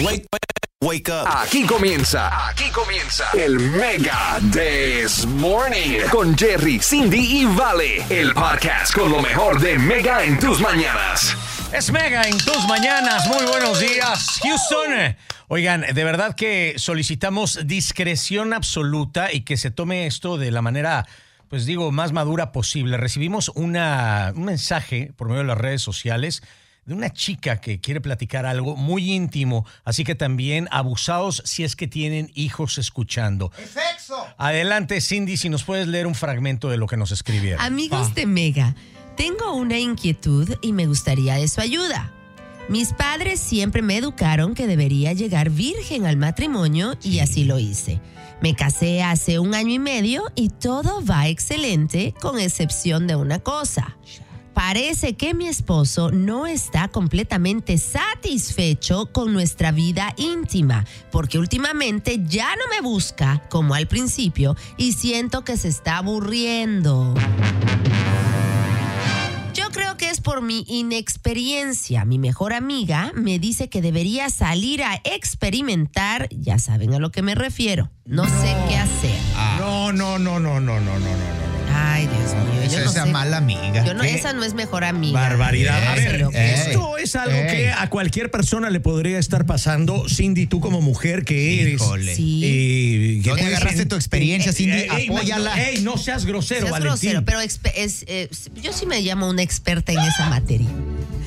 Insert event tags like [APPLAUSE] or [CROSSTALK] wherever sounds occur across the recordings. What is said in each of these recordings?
Wake, wake up. Aquí comienza, aquí comienza el Mega This Morning con Jerry, Cindy y Vale, el podcast con lo mejor de Mega en tus mañanas. Es Mega en tus mañanas. Muy buenos días, Houston. Oigan, de verdad que solicitamos discreción absoluta y que se tome esto de la manera, pues digo, más madura posible. Recibimos una, un mensaje por medio de las redes sociales de una chica que quiere platicar algo muy íntimo, así que también abusados si es que tienen hijos escuchando. sexo! Adelante, Cindy, si nos puedes leer un fragmento de lo que nos escribieron. Amigos de Mega, tengo una inquietud y me gustaría de su ayuda. Mis padres siempre me educaron que debería llegar virgen al matrimonio y así lo hice. Me casé hace un año y medio y todo va excelente con excepción de una cosa. Parece que mi esposo no está completamente satisfecho con nuestra vida íntima, porque últimamente ya no me busca como al principio y siento que se está aburriendo Yo creo que es por mi inexperiencia. Mi mejor amiga me dice que debería salir a experimentar, ya saben a lo que me refiero. No, sé qué hacer. Ah. No, no, no, no, no, no, no, no. Ay, Dios mío. Esa Yo no esa sé. mala amiga. Yo no, esa no es mejor amiga. Barbaridad. A ver, esto es algo que a cualquier persona le podría estar pasando. Cindy, tú como mujer que eres. Híjole. Sí. eh, que ¿Dónde agarraste tu experiencia, Cindy? Ey, ey, no, Apóyala. ey, no seas grosero, Seas Valentín. grosero, pero es, eh, yo sí me llamo una experta en esa materia.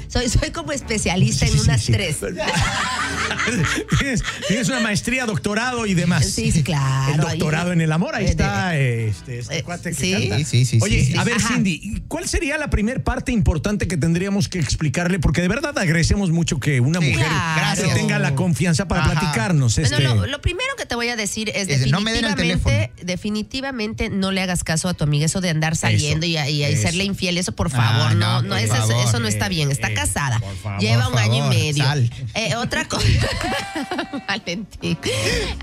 Soy, soy como especialista Sí, en sí, unas sí. tres. [LAUGHS] tienes, tienes una maestría, doctorado y demás. Sí, sí, claro. El doctorado Ahí- en el amor, ahí Eh, está este, este eh, cuate que sí. canta. Sí, sí, sí, Oye, sí, sí. a ver, Ajá. Cindy, ¿cuál sería la primera parte importante que tendríamos que explicarle? Porque de verdad agradecemos mucho que una Sí, mujer claro. que tenga la confianza para Ajá. platicarnos. Bueno, Este, lo, lo primero que te voy a decir es Es de, no definitivamente, definitivamente no le hagas caso a tu amiga eso de andar saliendo y, y, serle infiel, eso por Ah, favor, no, no, no, por eso, eso- favor. No está bien, está Eh, casada, por favor, lleva un año y favor, medio. sal. Eh, otra cosa, [LAUGHS] Valentín,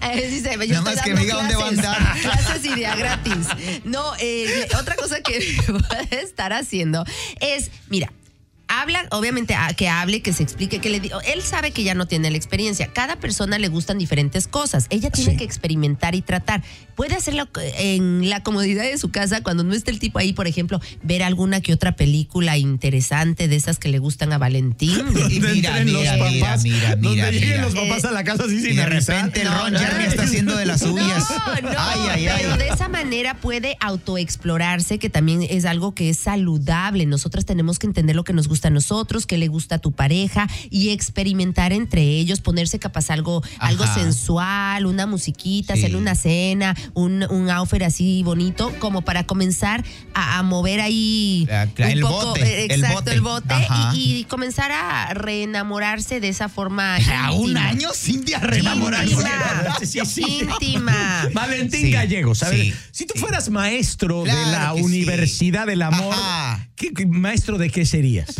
Eh, dice, yo Nada más que me diga dónde va a andar. [LAUGHS] clases y día gratis. No, eh, otra cosa que [LAUGHS] puede estar haciendo es, mira, Habla, obviamente, a- que hable, que se explique, que le diga. Él sabe que ya no tiene la experiencia. Cada persona le gustan diferentes cosas. Ella tiene Sí. que experimentar y tratar. Puede hacerlo en la comodidad de su casa cuando no esté el tipo ahí, por ejemplo, ver alguna que otra película interesante de esas que le gustan a Valentín. [LAUGHS] Donde mira, mira, los papás, mira, donde mira, lleguen mira. los papás a la casa así Y sin de repente el Ron no, Jeremy no. está haciendo de las suyas. [LAUGHS] No, no, ay, ay, ay. pero de esa manera puede autoexplorarse, que también es algo que es saludable. Nosotras tenemos que entender lo que nos gusta a nosotros, qué le gusta a tu pareja y experimentar entre ellos, ponerse capaz algo, algo sensual, una musiquita, Sí. hacerle una cena, un, un outfit así bonito, como para comenzar a, a mover ahí Ah, un el poco, bote, el bote. el bote, Ajá. y, y comenzar a reenamorarse de esa forma. [LAUGHS] A un año, Cindy, a reenamorarse. Íntima. Sí, sí, sí. Íntima. [LAUGHS] Valentín Sí, Gallegos, a ver, sí, si tú sí. fueras maestro de la. Universidad del Amor, Ajá. ¿qué, qué- maestro de qué serías?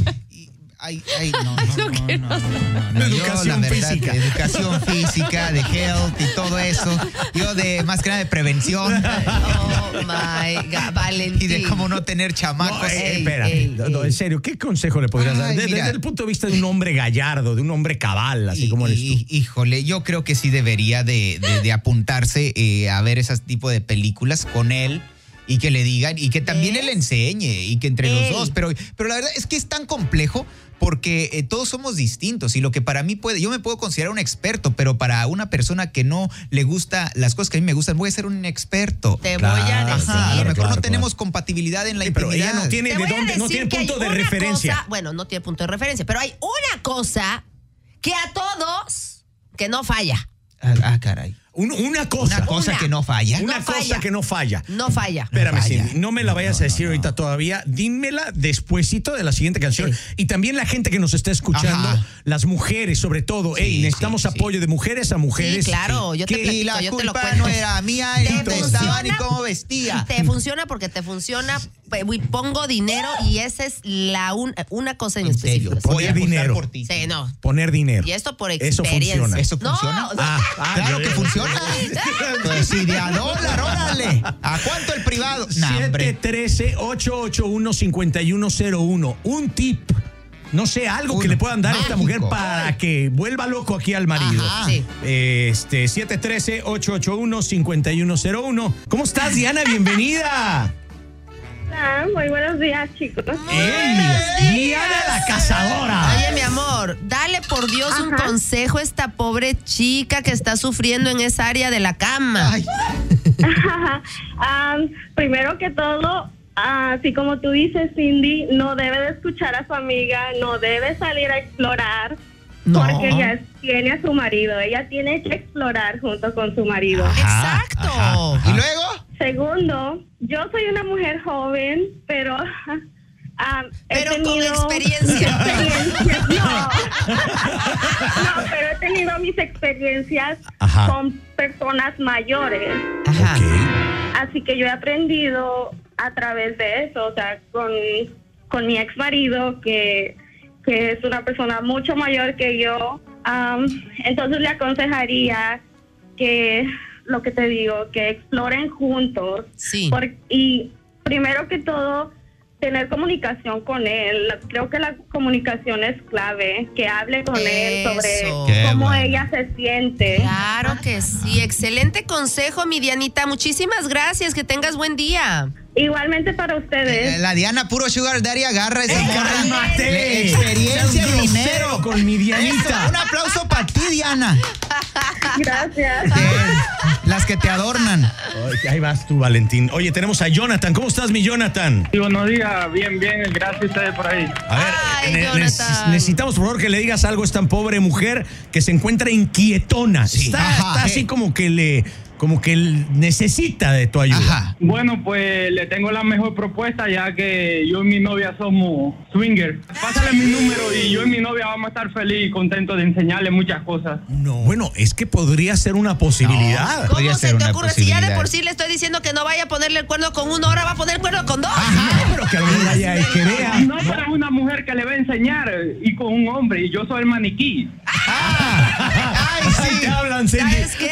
Ay, ay, no, no, no, no, no, no, no. Yo, Educación la verdad, física. Educación física, de health y todo eso. Yo de más que nada de prevención [LAUGHS] Oh my God, Valentín. y de cómo no tener chamacos. No, eh, ey, espérate, ey, no, no, ey. en serio, ¿qué consejo le podrías dar? Desde el punto de vista de un hombre gallardo, de un hombre cabal, así Y- como eres tú. Híjole, yo creo que sí debería de, de- de apuntarse eh, a ver ese tipo de películas con él y que le digan y que también él enseñe y que entre Ey. los dos. Pero, pero la verdad es que es tan complejo porque eh, todos somos distintos y lo que para mí puede, yo me puedo considerar un experto, pero para una persona que no le gusta las cosas que a mí me gustan, voy a ser un experto. Te Claro. voy a decir. Ajá, a lo mejor claro, no tenemos claro. compatibilidad en la Sí, pero intimidad. ella no tiene de dónde, no tiene punto de referencia. cosa- bueno, no tiene punto de referencia, pero hay una cosa que a todos que no falla. Ah, ah, caray. Un- una cosa. Una cosa Una. que no falla. Una No cosa falla. que no falla. No falla. Espérame, falla. Cindy, no me la vayas no, a decir no, ahorita todavía. Dímela despuesito de la siguiente canción. Sí. Y también la gente que nos está escuchando, Ajá. las mujeres, sobre todo. Sí, Ey, necesitamos sí, sí. apoyo de mujeres a mujeres. Sí, claro, yo te Que- platico, Y la yo te lo culpa cuento. no era mía, Te ni dónde estaba ni cómo vestía. Te funciona porque te funciona, pongo dinero y esa es la un- una cosa en, En serio, específico. Apostar dinero. por ti. Sí, no. Poner dinero. Y esto por Eso experiencia. funciona. ¿Eso No, funciona? no. Ah, ah, claro que funciona. Pues sí, de a dólar, órale. ¿A cuánto el privado? Nah, hombre. 713-881-5101. Un tip no sé, algo que Uno. le puedan dar a esta mujer Mágico. para que vuelva loco aquí al marido. Sí. Este, 713-881-5101. ¿Cómo estás, Diana? Bienvenida. Muy buenos días, chicos. ¡Ey! Diana la cazadora. Oye, mi amor, dale por Dios un consejo a esta pobre chica que está sufriendo en esa área de la cama. [LAUGHS] Primero que todo, así como tú dices, Cindy, no debe de escuchar a su amiga, no debe salir a explorar. No. Porque ella tiene a su marido, ella tiene que explorar junto con su marido. Ajá, Exacto. ajá. ¿Y luego? Segundo, yo soy una mujer joven, pero [LAUGHS] he Pero con tenido experiencia. [LAUGHS] experiencias, no. [LAUGHS] no, pero he tenido mis experiencias Ajá. con personas mayores. Ajá. Ok. Así que yo he aprendido a través de eso, o sea, con, con mi ex marido, que, que es una persona mucho mayor que yo. am, entonces le aconsejaría que, lo que te digo, que exploren juntos. Sí. Por- y primero que todo, tener comunicación con él. Creo que la comunicación es clave, que hable con él sobre. Qué cómo bueno. ella se siente. Claro que sí. Excelente consejo, mi Dianita. Muchísimas gracias. Que tengas buen día. Igualmente para ustedes. Eh, La Diana, puro sugar daddy, agarra esa ¡Ey, morra. cálmate! Experiencia y dinero. con mi Dianita. Eso, Un aplauso para ti, Diana. Gracias. Bien. Las que te adornan. Ahí vas tú, Valentín. Oye, tenemos a Jonathan. ¿Cómo estás, mi Jonathan? Sí, buenos días, bien, bien, gracias a ustedes por ahí. A ver, Ay, ne- Jonathan. necesitamos, por favor, que le digas algo a esta pobre mujer que se encuentra inquietona. Sí. Está, Ajá. está así como que le, como que l- necesita de tu ayuda. Ajá. Bueno, pues le tengo la mejor propuesta ya que yo y mi novia somos swinger. Pásale mi número y yo y mi novia vamos a estar feliz y contentos de enseñarle muchas cosas. No, bueno, es que podría ser una posibilidad. No. ¿Cómo se te ocurre? Si ya de por sí le estoy diciendo que no vaya a ponerle el cuerno con uno, ahora va a poner el cuerno con dos. [LAUGHS] Pero que día el que vea. No es una mujer que le va a enseñar y con un hombre y yo soy el maniquí. Ahí sí. te hablan, Cindy. ¿Sabes qué?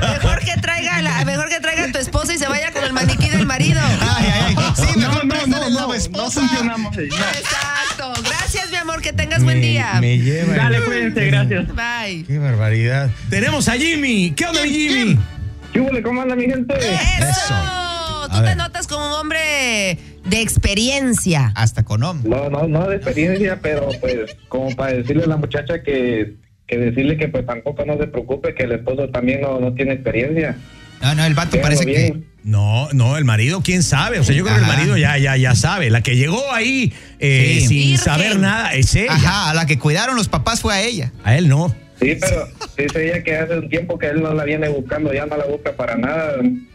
Mejor que traiga la, mejor que traiga a tu esposa y se vaya con el maniquí del marido. Ay, ay, ay. Sí, No, mejor no, no, no, no esposa. funcionamos no. Exacto. Gracias, mi amor. Que tengas buen día. Me lleva. Dale, cuídense, gracias. Bye. Qué barbaridad. Tenemos a Jimmy. ¿Qué onda, Jimmy? ¿Qué? ¿Cómo anda mi gente? Eso. Tú A te ver. notas como un hombre de experiencia. Hasta con hombre. No, no, no de experiencia, pero pues como para decirle a la muchacha que, que decirle que pues tampoco no se preocupe, que el esposo también no, no tiene experiencia. No, no, el vato parece que. No, no, el marido, quién sabe. O sea, yo creo que el marido ya, ya, ya sabe. La que llegó ahí eh, Sí. sin Virgen. saber nada es ella. Ajá, a la que cuidaron los papás fue a ella. A él no. Sí, pero dice ella que hace un tiempo que él no la viene buscando, ya no la busca para nada.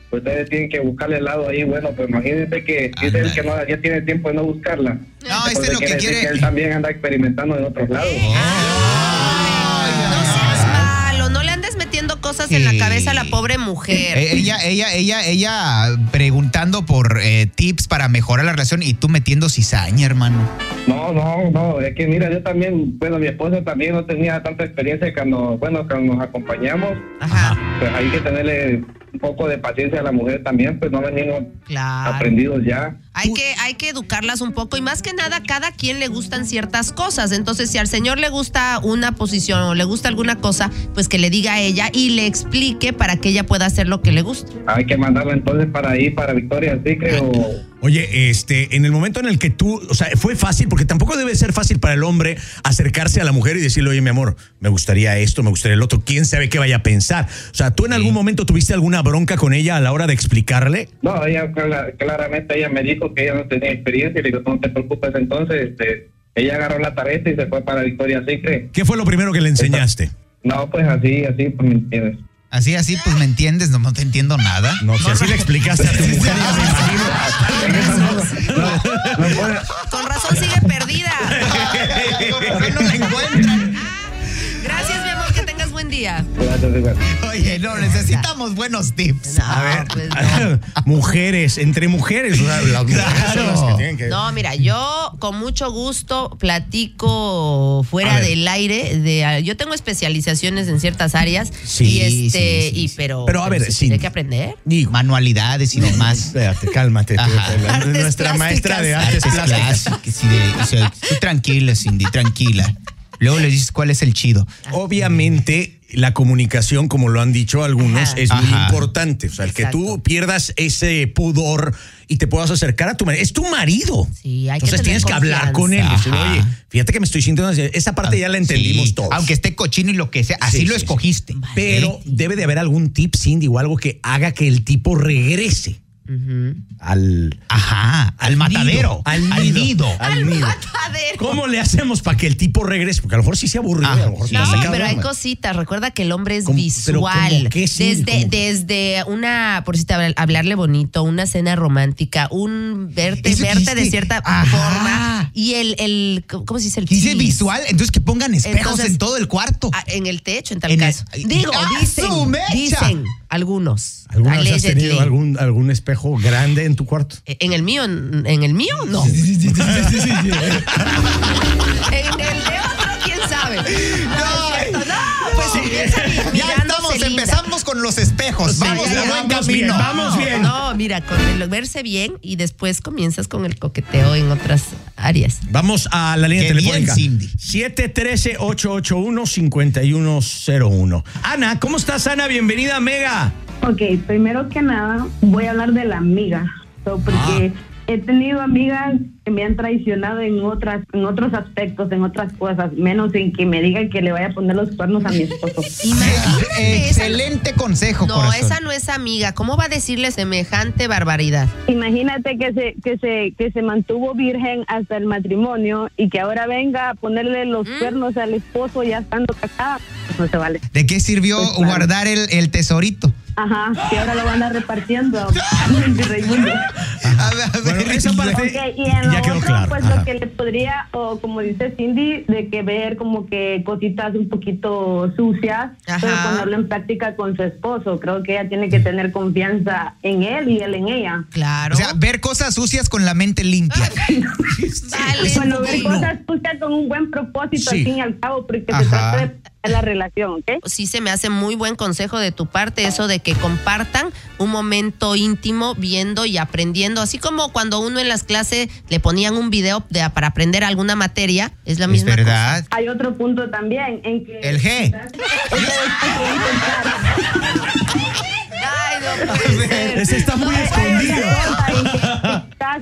Ustedes tienen que buscarle el lado ahí. Bueno, pues imagínense que dice él que no, ya tiene tiempo de no buscarla. No, este Entonces lo que quiere que él también anda experimentando en otros lados. No cosas en la cabeza la pobre mujer. Eh, Ella, ella, ella, ella preguntando por eh, tips para mejorar la relación y tú metiendo cizaña, hermano. No, no, no, es que mira, yo también, bueno, mi esposa también no tenía tanta experiencia cuando, bueno, cuando nos acompañamos, Ajá. pues hay que tenerle un poco de paciencia a la mujer también, pues no venimos Claro. aprendidos ya. Hay que, hay que educarlas un poco y más que nada, cada quien le gustan ciertas cosas. Entonces, si al señor le gusta una posición o le gusta alguna cosa, pues que le diga a ella y le explique para que ella pueda hacer lo que le gusta. Hay que mandarla entonces para ahí, para Victoria, sí creo. Oye, este, en el momento en el que tú, o sea, fue fácil, porque tampoco debe ser fácil para el hombre acercarse a la mujer y decirle, oye, mi amor, me gustaría esto, me gustaría el otro, quién sabe qué vaya a pensar. O sea, ¿tú en algún momento tuviste alguna bronca con ella a la hora de explicarle? No, ella cla- claramente ella me dijo que ella no tenía experiencia y le digo, no te preocupes entonces, este, ella agarró la tarjeta y se fue para Victoria Secret. ¿Qué fue lo primero que le enseñaste? No, pues así, así, pues me entiendes. Así, así, pues me entiendes, no, no te entiendo nada. No, si así le explicaste a tu mujer, ya me imagino. No puede- Con razón sigue perdida. no la día. Oye, no, necesitamos buenos tips. No, A ver, pues [LAUGHS] no. mujeres, entre mujeres, las mujeres son las que tienen que... No, mira, yo con mucho gusto platico fuera del aire. De, yo tengo especializaciones en ciertas áreas. Sí, y este, sí, sí, y pero, Pero, a ver, se sí. tiene que aprender. Digo, Manualidades y demás. espérate, cálmate. tú, nuestra maestra de artes Artes plásticas. plásticas, sí, de- o sea, tú tranquila, Cindy, tranquila. Luego le dices cuál es el chido. Obviamente, la comunicación, como lo han dicho algunos, Ajá. es muy importante. O sea, el que tú pierdas ese pudor y te puedas acercar a tu marido. Es tu marido. Sí, hay que Entonces tienes que hablar con él. Decirle, oye, fíjate que me estoy sintiendo. así". Esa parte ya la entendimos Sí, todos. Aunque esté cochino y lo que sea, así Sí, lo sí, sí. escogiste. Pero debe de haber algún tip, Cindy, o algo que haga que el tipo regrese al, Ajá, al matadero, al al nido. nido. Al nido. matadero. ¿Cómo le hacemos para que el tipo regrese? Porque a lo mejor sí se aburrió. Ah, y a lo mejor sí. está No, pero hay cositas. Recuerda que el hombre es ¿Cómo- pero visual. cómo qué, sí? desde, ¿Cómo? desde una, por si te habla- hablarle bonito, una cena romántica, un verte, Eso verte de cierta Ajá. forma. Y el, el, ¿cómo se dice? El Dice visual, entonces que pongan espejos Entonces, en todo el cuarto. Ah, en el techo, en tal En el- caso. Digo, ¡Ah, dicen, su mecha! dicen algunos. ¿Alguna vez has tenido algún, algún espejo grande en tu cuarto? En el mío, en el mío, no. [LAUGHS] En el de otro, quién sabe. No. No, pues empieza mi- ya estamos, empezamos con los espejos. vamos ya, buen vamos bien, camino. vamos bien. No, mira, con el verse bien y después comienzas con el coqueteo en otras áreas. Vamos a la línea Qué telefónica. Cindy. 713-881-5101. Ana, ¿cómo estás, Ana? Bienvenida a Mega. Ok, primero que nada, voy a hablar de la amiga. Porque he tenido amigas que me han traicionado en otras, en otros aspectos, en otras cosas, menos en que me digan que le vaya a poner los cuernos a mi esposo. [LAUGHS] Imagínate, [LAUGHS] esa- Excelente consejo, no, corazón. esa no es amiga. ¿Cómo va a decirle semejante barbaridad? Imagínate que se, que se, que se mantuvo virgen hasta el matrimonio y que ahora venga a ponerle los cuernos al esposo ya estando casada. Pues no se vale. ¿De qué sirvió Pues claro. guardar el, el tesorito? Ajá, que ahora lo van a repartiendo. [LAUGHS] [LAUGHS] A ver, a Bueno, ver, esa parte Ok, y en lo ya quedó otro, claro. pues Ajá. lo que le podría, o como dice Cindy, de que ver como que cositas un poquito sucias, Ajá. pero ponerlo en práctica con su esposo. Creo que ella tiene que tener confianza en él y él en ella. Claro. O sea, ver cosas sucias con la mente limpia. [LAUGHS] Vale, Bueno, ver cosas sucias con un buen propósito, Sí. al fin y al cabo, porque Ajá. se trata de la relación, ¿ok? sí se me hace muy buen consejo de tu parte eso de que compartan un momento íntimo viendo y aprendiendo, así como cuando uno en las clases le ponían un video de- para aprender alguna materia, es la Es misma verdad. Hay otro punto también en que... El G. cosa. [LAUGHS] Ay, no. [LAUGHS] Ese está muy escondido.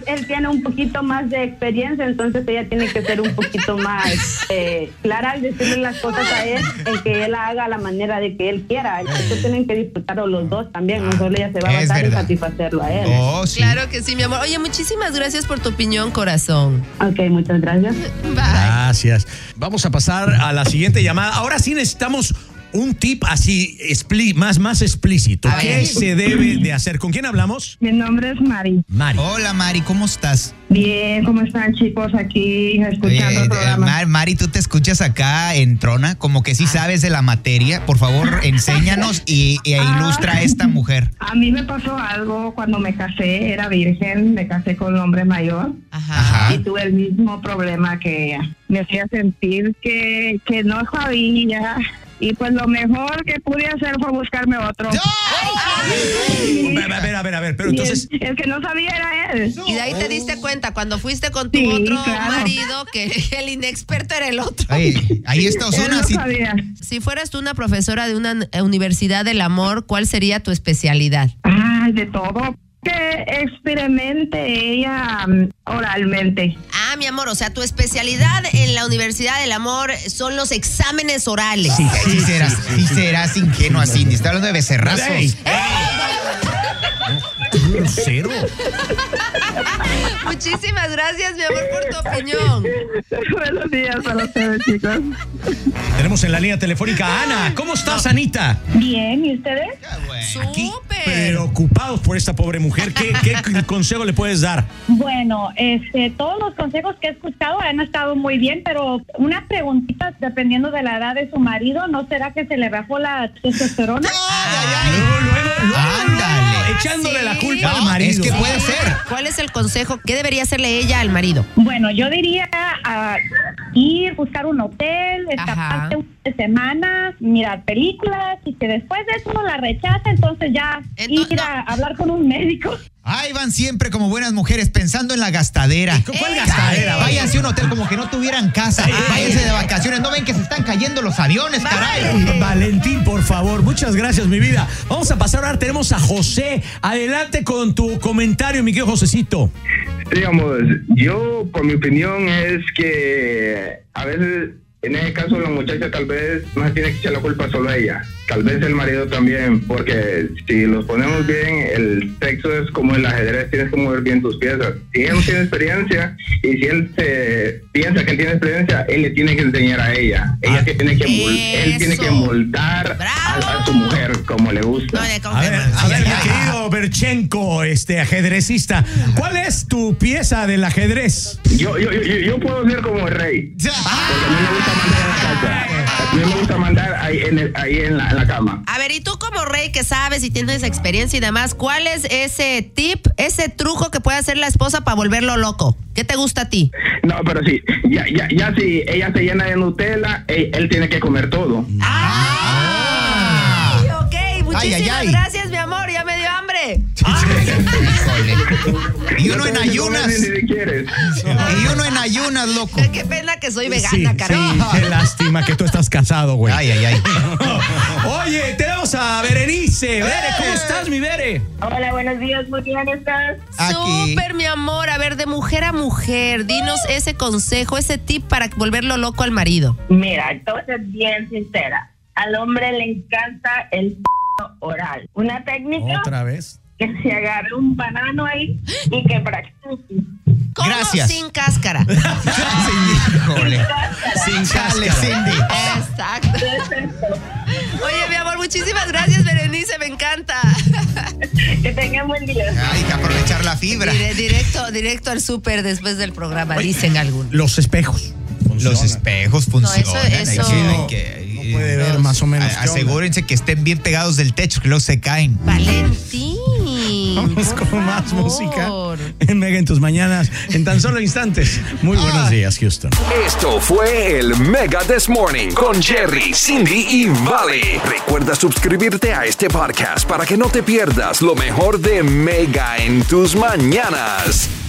Él tiene un poquito más de experiencia, entonces ella tiene que ser un poquito más [LAUGHS] eh, clara al decirle las cosas a él, en que él la haga a la manera de que él quiera. Entonces tienen que disfrutarlo los dos también, no solo ella se va a basar en satisfacerlo a él. Oh, sí. Claro que sí, mi amor. Oye, muchísimas gracias por tu opinión, corazón. Ok, muchas gracias. Bye. Gracias. Vamos a pasar a la siguiente llamada. Ahora sí necesitamos un tip así expli- más, más explícito. A ¿Qué ver. se debe de hacer? ¿Con quién hablamos? Mi nombre es Mari. Mari. Hola, Mari, ¿cómo estás? Bien, ¿cómo están chicos aquí escuchando Oye, el eh, programa? Mar- Mari, tú te escuchas acá en Trona, como que sí sabes de la materia. Por favor, [LAUGHS] enséñanos y, y ilustra a esta mujer. A mí me pasó algo cuando me casé, era virgen, me casé con un hombre mayor Ajá. Ajá. y tuve el mismo problema que ella. Me hacía sentir que, que no sabía y pues lo mejor que pude hacer fue buscarme otro. A ver, a ver, a ver, pero entonces... el, el que no sabía era él. Y de ahí te diste cuenta cuando fuiste con tu Sí, otro claro. marido que [LAUGHS] el inexperto era el otro. Oye, ahí está Osuna. no. Si fueras tú una profesora de una eh, universidad del amor, ¿cuál sería tu especialidad? Ay, de todo. Que experimente ella mm, oralmente. Ah, mi amor, o sea, tu especialidad en la Universidad del Amor son los exámenes orales. Sí, sí serás, sí serás ingenua, Cindy. Está hablando de becerrazos. Ey, Cero. Muchísimas gracias, mi amor, por tu opinión. Buenos días para ustedes, chicos. Tenemos en la línea telefónica a Ana. ¿Cómo estás, Anita? Bien, ¿y ustedes? Aquí Súper. preocupados por esta pobre mujer. ¿Qué, qué [LAUGHS] consejo le puedes dar? Bueno, este, todos los consejos que he escuchado han estado muy bien, pero una preguntita dependiendo de la edad de su marido, ¿no será que se le bajó la testosterona? Luego, luego, luego, Ándale. Echándole Sí. la culpa No, al marido. es que puede ser. ¿Cuál es el consejo? ¿Qué debería hacerle ella al marido? Bueno, yo diría a ir, buscar un hotel, escaparse una semana, mirar películas y que después de eso no la rechaza, entonces ya Entonces, ir no. a hablar con un médico. Ahí van siempre como buenas mujeres pensando en la gastadera. ¿Cuál Eh, gastadera? Váyanse a un hotel como que no tuvieran casa. Váyanse de vacaciones. No ven que se están cayendo los aviones, caray. Valentín, por favor, muchas gracias, mi vida. Vamos a pasar ahora, tenemos a José. Adelante con tu comentario, mi querido Josecito. Digamos, yo, por mi opinión, es que a veces, en ese caso, la muchacha tal vez no tiene que echar la culpa solo a ella. Tal vez el marido también, porque si los ponemos bien, el sexo es como el ajedrez, tienes que mover bien tus piezas. Si él no tiene experiencia y si él se piensa que él tiene experiencia, él le tiene que enseñar a ella. Ella tiene que él tiene que moldar a, a su mujer como le gusta. No, A ver, a ver, mi querido Berchenko, este ajedrecista, ¿cuál es tu pieza del ajedrez? Yo, yo, yo, yo puedo ser como el rey. [LAUGHS] Porque a mí me gusta me gusta mandar ahí en, el- ahí en, la, en la cama. A ver, y tú como rey que sabes y tienes experiencia y demás, ¿cuál es ese tip, ese truco que puede hacer la esposa para volverlo loco? ¿Qué te gusta a ti? No, pero sí, ya, ya, ya si ella se llena de Nutella, él, él tiene que comer todo. Ay, ok, muchísimas Ay, ay, ay. gracias, Y uno No en ayunas. Y uno en ayunas, loco. Qué pena que soy vegana, sí, qué lástima que tú estás casado, güey. Ay, ay, ay. [LAUGHS] Oye, tenemos a Berenice. Bere, ¿cómo estás, mi Bere? Hola, buenos días, muy bien, ¿estás? Aquí. Súper, mi amor. A ver, de mujer a mujer, dinos ese consejo, ese tip para volverlo loco al marido. Mira, te voy a ser bien sincera. Al hombre le encanta el [LAUGHS] oral. Una técnica Otra vez. Que se agarre un banano ahí y que practique. ¿Cómo Gracias. sin cáscara? [LAUGHS] Híjole. Sin Chale, Cindy. Exacto. Oye, mi amor, muchísimas gracias, Berenice, me encanta. Que tengan buen día. Hay que aprovechar la fibra. Dire- directo, directo al súper después del programa, dicen algunos. Los espejos. Los espejos funcionan. eso- Ahí eso- tienen que- No puede ver más o menos. A- Asegúrense que estén bien pegados del techo, que luego se caen. Valentín. Vamos por con más música en Mega en tus mañanas en tan solo instantes. Muy buenos días, Houston. Esto fue el Mega This Morning con Jerry, Cindy y Vale. Recuerda suscribirte a este podcast para que no te pierdas lo mejor de Mega en tus mañanas.